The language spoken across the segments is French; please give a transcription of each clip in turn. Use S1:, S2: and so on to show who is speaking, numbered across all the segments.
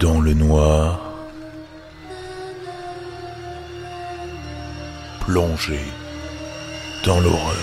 S1: Dans le noir, plongé dans l'horreur.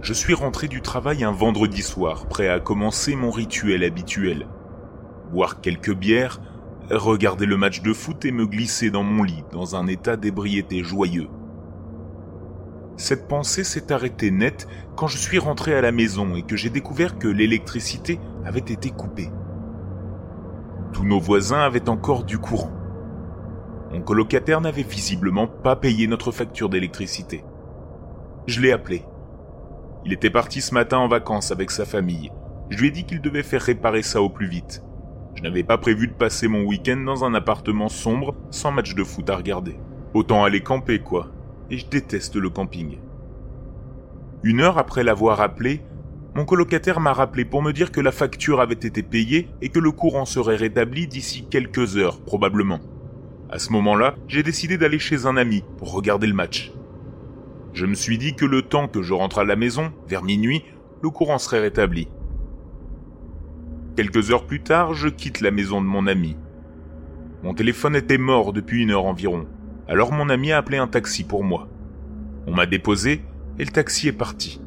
S2: Je suis rentré du travail un vendredi soir, prêt à commencer mon rituel habituel. Boire quelques bières, regarder le match de foot et me glisser dans mon lit dans un état d'ébriété joyeux. Cette pensée s'est arrêtée net quand je suis rentré à la maison et que j'ai découvert que l'électricité avait été coupée. Tous nos voisins avaient encore du courant. Mon colocataire n'avait visiblement pas payé notre facture d'électricité. Je l'ai appelé. Il était parti ce matin en vacances avec sa famille. Je lui ai dit qu'il devait faire réparer ça au plus vite. Je n'avais pas prévu de passer mon week-end dans un appartement sombre sans match de foot à regarder. Autant aller camper, quoi. Et je déteste le camping. Une heure après l'avoir appelé, mon colocataire m'a rappelé pour me dire que la facture avait été payée et que le courant serait rétabli d'ici quelques heures, probablement. À ce moment-là, j'ai décidé d'aller chez un ami pour regarder le match. Je me suis dit que le temps que je rentre à la maison, vers minuit, le courant serait rétabli. Quelques heures plus tard, je quitte la maison de mon ami. Mon téléphone était mort depuis une heure environ, alors mon ami a appelé un taxi pour moi. On m'a déposé et le taxi est parti.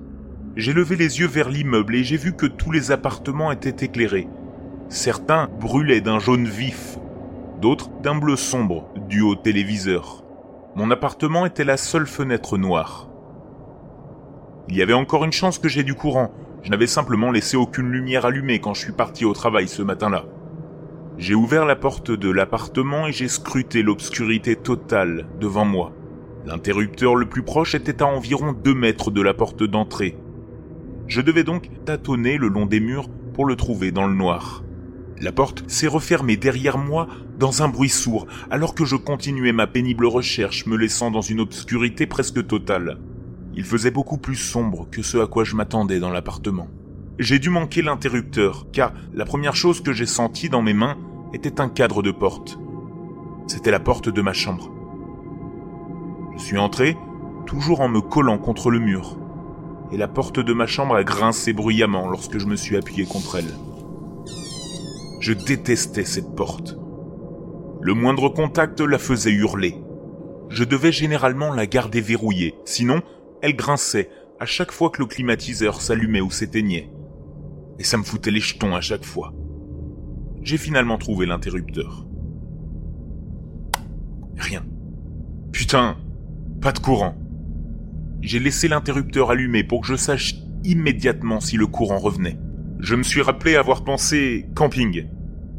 S2: J'ai levé les yeux vers l'immeuble et j'ai vu que tous les appartements étaient éclairés. Certains brûlaient d'un jaune vif, d'autres d'un bleu sombre dû au téléviseur. Mon appartement était la seule fenêtre noire. Il y avait encore une chance que j'ai du courant, je n'avais simplement laissé aucune lumière allumée quand je suis parti au travail ce matin-là. J'ai ouvert la porte de l'appartement et j'ai scruté l'obscurité totale devant moi. L'interrupteur le plus proche était à environ deux mètres de la porte d'entrée. Je devais donc tâtonner le long des murs pour le trouver dans le noir. La porte s'est refermée derrière moi dans un bruit sourd, alors que je continuais ma pénible recherche, me laissant dans une obscurité presque totale. Il faisait beaucoup plus sombre que ce à quoi je m'attendais dans l'appartement. J'ai dû manquer l'interrupteur, car la première chose que j'ai sentie dans mes mains était un cadre de porte. C'était la porte de ma chambre. Je suis entré, toujours en me collant contre le mur, et la porte de ma chambre a grincé bruyamment lorsque je me suis appuyé contre elle. Je détestais cette porte. Le moindre contact la faisait hurler. Je devais généralement la garder verrouillée, sinon elle grinçait à chaque fois que le climatiseur s'allumait ou s'éteignait. Et ça me foutait les jetons à chaque fois. J'ai finalement trouvé l'interrupteur. Rien. Putain, pas de courant. J'ai laissé l'interrupteur allumé pour que je sache immédiatement si le courant revenait. Je me suis rappelé avoir pensé camping.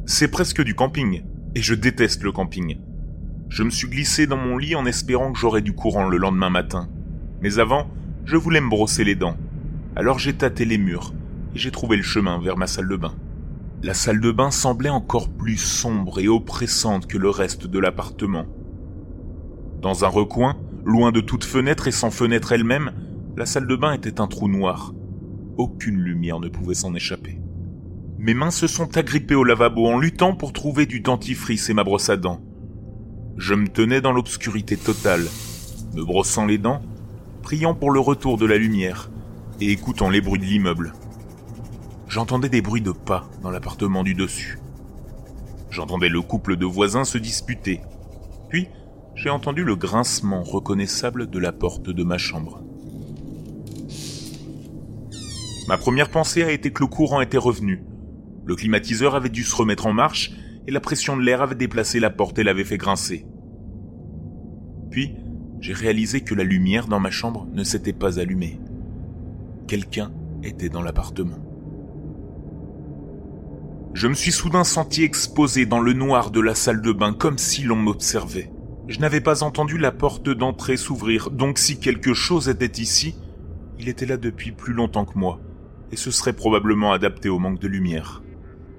S2: C'est presque du camping, et je déteste le camping. Je me suis glissé dans mon lit en espérant que j'aurais du courant le lendemain matin. Mais avant, je voulais me brosser les dents. Alors j'ai tâté les murs et j'ai trouvé le chemin vers ma salle de bain. La salle de bain semblait encore plus sombre et oppressante que le reste de l'appartement. Dans un recoin, loin de toute fenêtre et sans fenêtre elle-même, la salle de bain était un trou noir. Aucune lumière ne pouvait s'en échapper. Mes mains se sont agrippées au lavabo en luttant pour trouver du dentifrice et ma brosse à dents. Je me tenais dans l'obscurité totale, me brossant les dents priant pour le retour de la lumière et écoutant les bruits de l'immeuble. J'entendais des bruits de pas dans l'appartement du dessus. J'entendais le couple de voisins se disputer. Puis, j'ai entendu le grincement reconnaissable de la porte de ma chambre. Ma première pensée a été que le courant était revenu. Le climatiseur avait dû se remettre en marche et la pression de l'air avait déplacé la porte et l'avait fait grincer. Puis, j'ai réalisé que la lumière dans ma chambre ne s'était pas allumée. Quelqu'un était dans l'appartement. Je me suis soudain senti exposé dans le noir de la salle de bain comme si l'on m'observait. Je n'avais pas entendu la porte d'entrée s'ouvrir, donc si quelque chose était ici, il était là depuis plus longtemps que moi, et se serait probablement adapté au manque de lumière.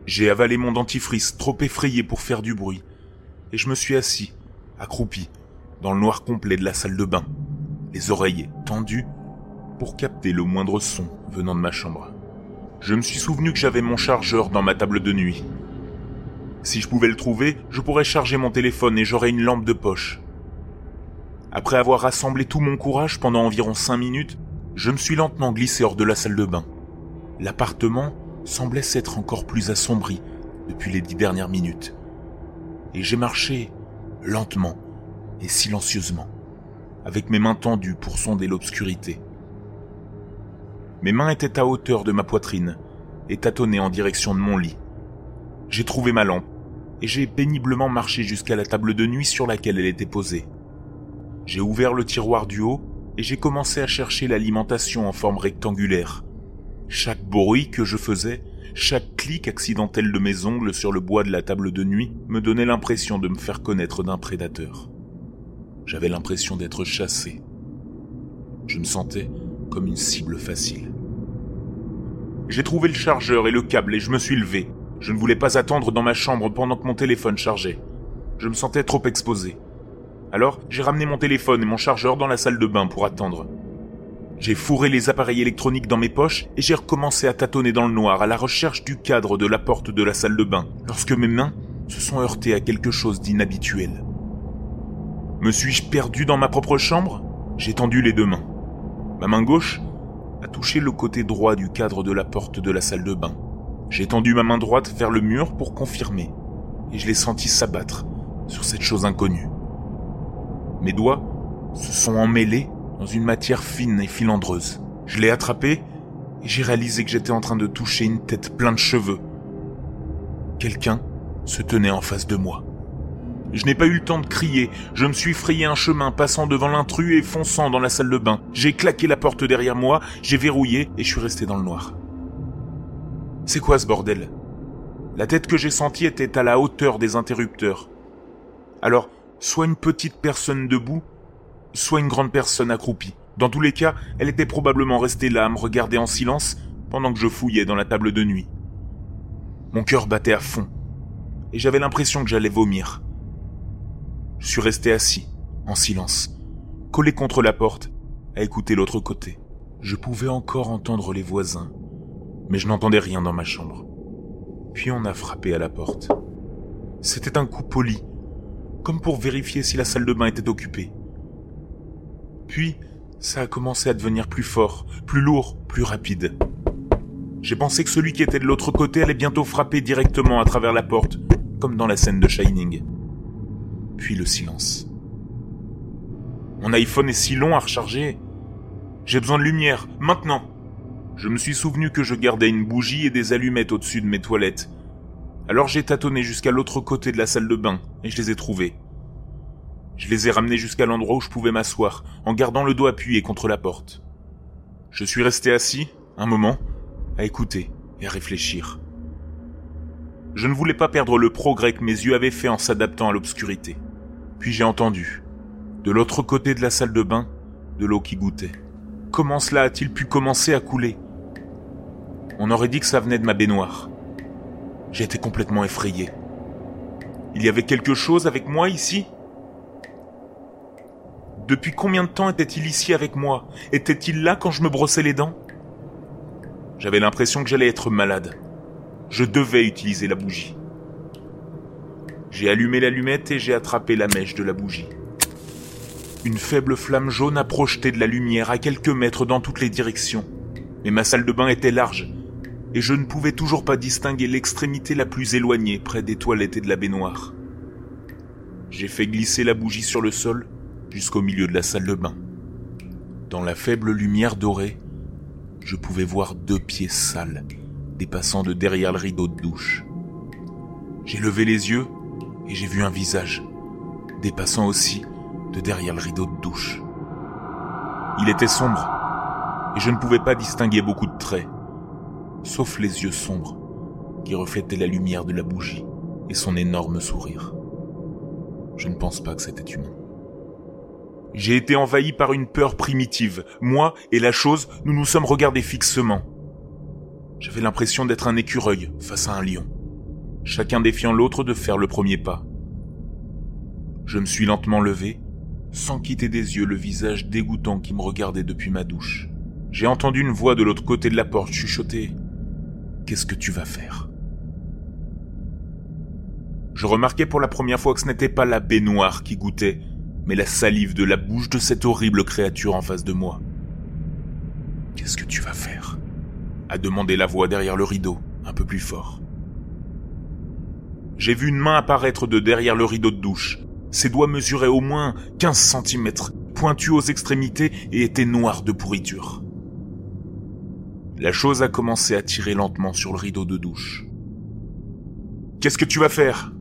S2: J'ai avalé mon dentifrice, trop effrayé pour faire du bruit, et je me suis assis, accroupi, dans le noir complet de la salle de bain, les oreilles tendues pour capter le moindre son venant de ma chambre. Je me suis souvenu que j'avais mon chargeur dans ma table de nuit. Si je pouvais le trouver, je pourrais charger mon téléphone et j'aurais une lampe de poche. Après avoir rassemblé tout mon courage pendant environ cinq minutes, Je me suis lentement glissé hors de la salle de bain. L'appartement semblait s'être encore plus assombri depuis les dix dernières minutes. Et j'ai marché lentement et silencieusement, avec mes mains tendues pour sonder l'obscurité. Mes mains étaient à hauteur de ma poitrine et tâtonnaient en direction de mon lit. J'ai trouvé ma lampe et j'ai péniblement marché jusqu'à la table de nuit sur laquelle elle était posée. J'ai ouvert le tiroir du haut et j'ai commencé à chercher l'alimentation en forme rectangulaire. Chaque bruit que je faisais, chaque clic accidentel de mes ongles sur le bois de la table de nuit me donnait l'impression de me faire connaître d'un prédateur. J'avais l'impression d'être chassé. Je me sentais comme une cible facile. J'ai trouvé le chargeur et le câble et je me suis levé. Je ne voulais pas attendre dans ma chambre pendant que mon téléphone chargeait. Je me sentais trop exposé. Alors, j'ai ramené mon téléphone et mon chargeur dans la salle de bain pour attendre. J'ai fourré les appareils électroniques dans mes poches et j'ai recommencé à tâtonner dans le noir à la recherche du cadre de la porte de la salle de bain lorsque mes mains se sont heurtées à quelque chose d'inhabituel. Me suis-je perdu dans ma propre chambre? J'ai tendu les deux mains. Ma main gauche a touché le côté droit du cadre de la porte de la salle de bain. J'ai tendu ma main droite vers le mur pour confirmer, et je l'ai senti s'abattre sur cette chose inconnue. Mes doigts se sont emmêlés dans une matière fine et filandreuse. Je l'ai attrapé et j'ai réalisé que j'étais en train de toucher une tête pleine de cheveux. Quelqu'un se tenait en face de moi. Je n'ai pas eu le temps de crier, je me suis frayé un chemin passant devant l'intrus et fonçant dans la salle de bain. J'ai claqué la porte derrière moi, j'ai verrouillé et je suis resté dans le noir. C'est quoi ce bordel? La tête que j'ai sentie était à la hauteur des interrupteurs. Alors, soit une petite personne debout, soit une grande personne accroupie. Dans tous les cas, elle était probablement restée là à me regarder en silence pendant que je fouillais dans la table de nuit. Mon cœur battait à fond, et j'avais l'impression que j'allais vomir. Je suis resté assis, en silence, collé contre la porte, à écouter l'autre côté. Je pouvais encore entendre les voisins, mais je n'entendais rien dans ma chambre. Puis on a frappé à la porte. C'était un coup poli, comme pour vérifier si la salle de bain était occupée. Puis, ça a commencé à devenir plus fort, plus lourd, plus rapide. J'ai pensé que celui qui était de l'autre côté allait bientôt frapper directement à travers la porte, comme dans la scène de Shining. Puis le silence. Mon iPhone est si long à recharger. J'ai besoin de lumière, maintenant. Je me suis souvenu que je gardais une bougie et des allumettes au-dessus de mes toilettes. Alors j'ai tâtonné jusqu'à l'autre côté de la salle de bain et je les ai trouvés. Je les ai ramenés jusqu'à l'endroit où je pouvais m'asseoir, en gardant le dos appuyé contre la porte. Je suis resté assis, un moment, à écouter et à réfléchir. Je ne voulais pas perdre le progrès que mes yeux avaient fait en s'adaptant à l'obscurité. Puis j'ai entendu, de l'autre côté de la salle de bain, de l'eau qui goûtait. Comment cela a-t-il pu commencer à couler? On aurait dit que ça venait de ma baignoire. J'étais complètement effrayé. Il y avait quelque chose avec moi ici? Depuis combien de temps était-il ici avec moi? Était-il là quand je me brossais les dents? J'avais l'impression que j'allais être malade. Je devais utiliser la bougie. J'ai allumé l'allumette et j'ai attrapé la mèche de la bougie. Une faible flamme jaune a projeté de la lumière à quelques mètres dans toutes les directions. Mais ma salle de bain était large, et je ne pouvais toujours pas distinguer l'extrémité la plus éloignée près des toilettes et de la baignoire. J'ai fait glisser la bougie sur le sol jusqu'au milieu de la salle de bain. Dans la faible lumière dorée, je pouvais voir deux pieds sales dépassant de derrière le rideau de douche. J'ai levé les yeux et j'ai vu un visage dépassant aussi de derrière le rideau de douche. Il était sombre et je ne pouvais pas distinguer beaucoup de traits, sauf les yeux sombres qui reflétaient la lumière de la bougie et son énorme sourire. Je ne pense pas que c'était humain. J'ai été envahi par une peur primitive. Moi et la chose, nous nous sommes regardés fixement. J'avais l'impression d'être un écureuil face à un lion, chacun défiant l'autre de faire le premier pas. Je me suis lentement levé, sans quitter des yeux le visage dégoûtant qui me regardait depuis ma douche. J'ai entendu une voix de l'autre côté de la porte chuchoter ⁇ Qu'est-ce que tu vas faire ?⁇ Je remarquais pour la première fois que ce n'était pas la baignoire qui goûtait, mais la salive de la bouche de cette horrible créature en face de moi. Qu'est-ce que tu vas faire? a demandé la voix derrière le rideau, un peu plus fort. J'ai vu une main apparaître de derrière le rideau de douche. Ses doigts mesuraient au moins 15 cm, pointus aux extrémités et étaient noirs de pourriture. La chose a commencé à tirer lentement sur le rideau de douche. Qu'est-ce que tu vas faire?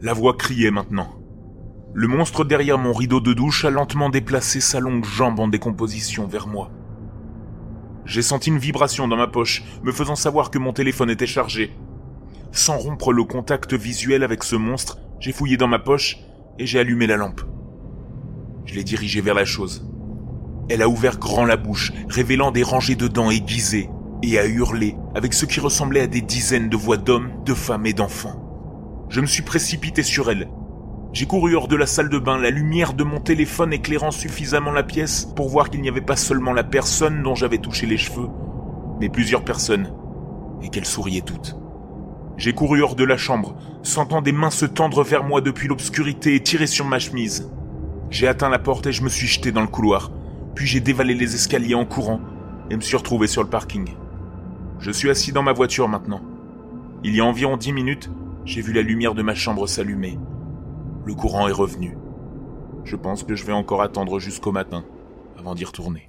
S2: La voix criait maintenant. Le monstre derrière mon rideau de douche a lentement déplacé sa longue jambe en décomposition vers moi. J'ai senti une vibration dans ma poche, me faisant savoir que mon téléphone était chargé. Sans rompre le contact visuel avec ce monstre, j'ai fouillé dans ma poche et j'ai allumé la lampe. Je l'ai dirigée vers la chose. Elle a ouvert grand la bouche, révélant des rangées de dents aiguisées, et a hurlé avec ce qui ressemblait à des dizaines de voix d'hommes, de femmes et d'enfants. Je me suis précipité sur elle, j'ai couru hors de la salle de bain, la lumière de mon téléphone éclairant suffisamment la pièce pour voir qu'il n'y avait pas seulement la personne dont j'avais touché les cheveux, mais plusieurs personnes, et qu'elles souriaient toutes. J'ai couru hors de la chambre, sentant des mains se tendre vers moi depuis l'obscurité et tirer sur ma chemise. J'ai atteint la porte et je me suis jeté dans le couloir, puis j'ai dévalé les escaliers en courant et me suis retrouvé sur le parking. Je suis assis dans ma voiture maintenant. Il y a environ dix minutes, j'ai vu la lumière de ma chambre s'allumer le courant est revenu. Je pense que je vais encore attendre jusqu'au matin avant d'y retourner.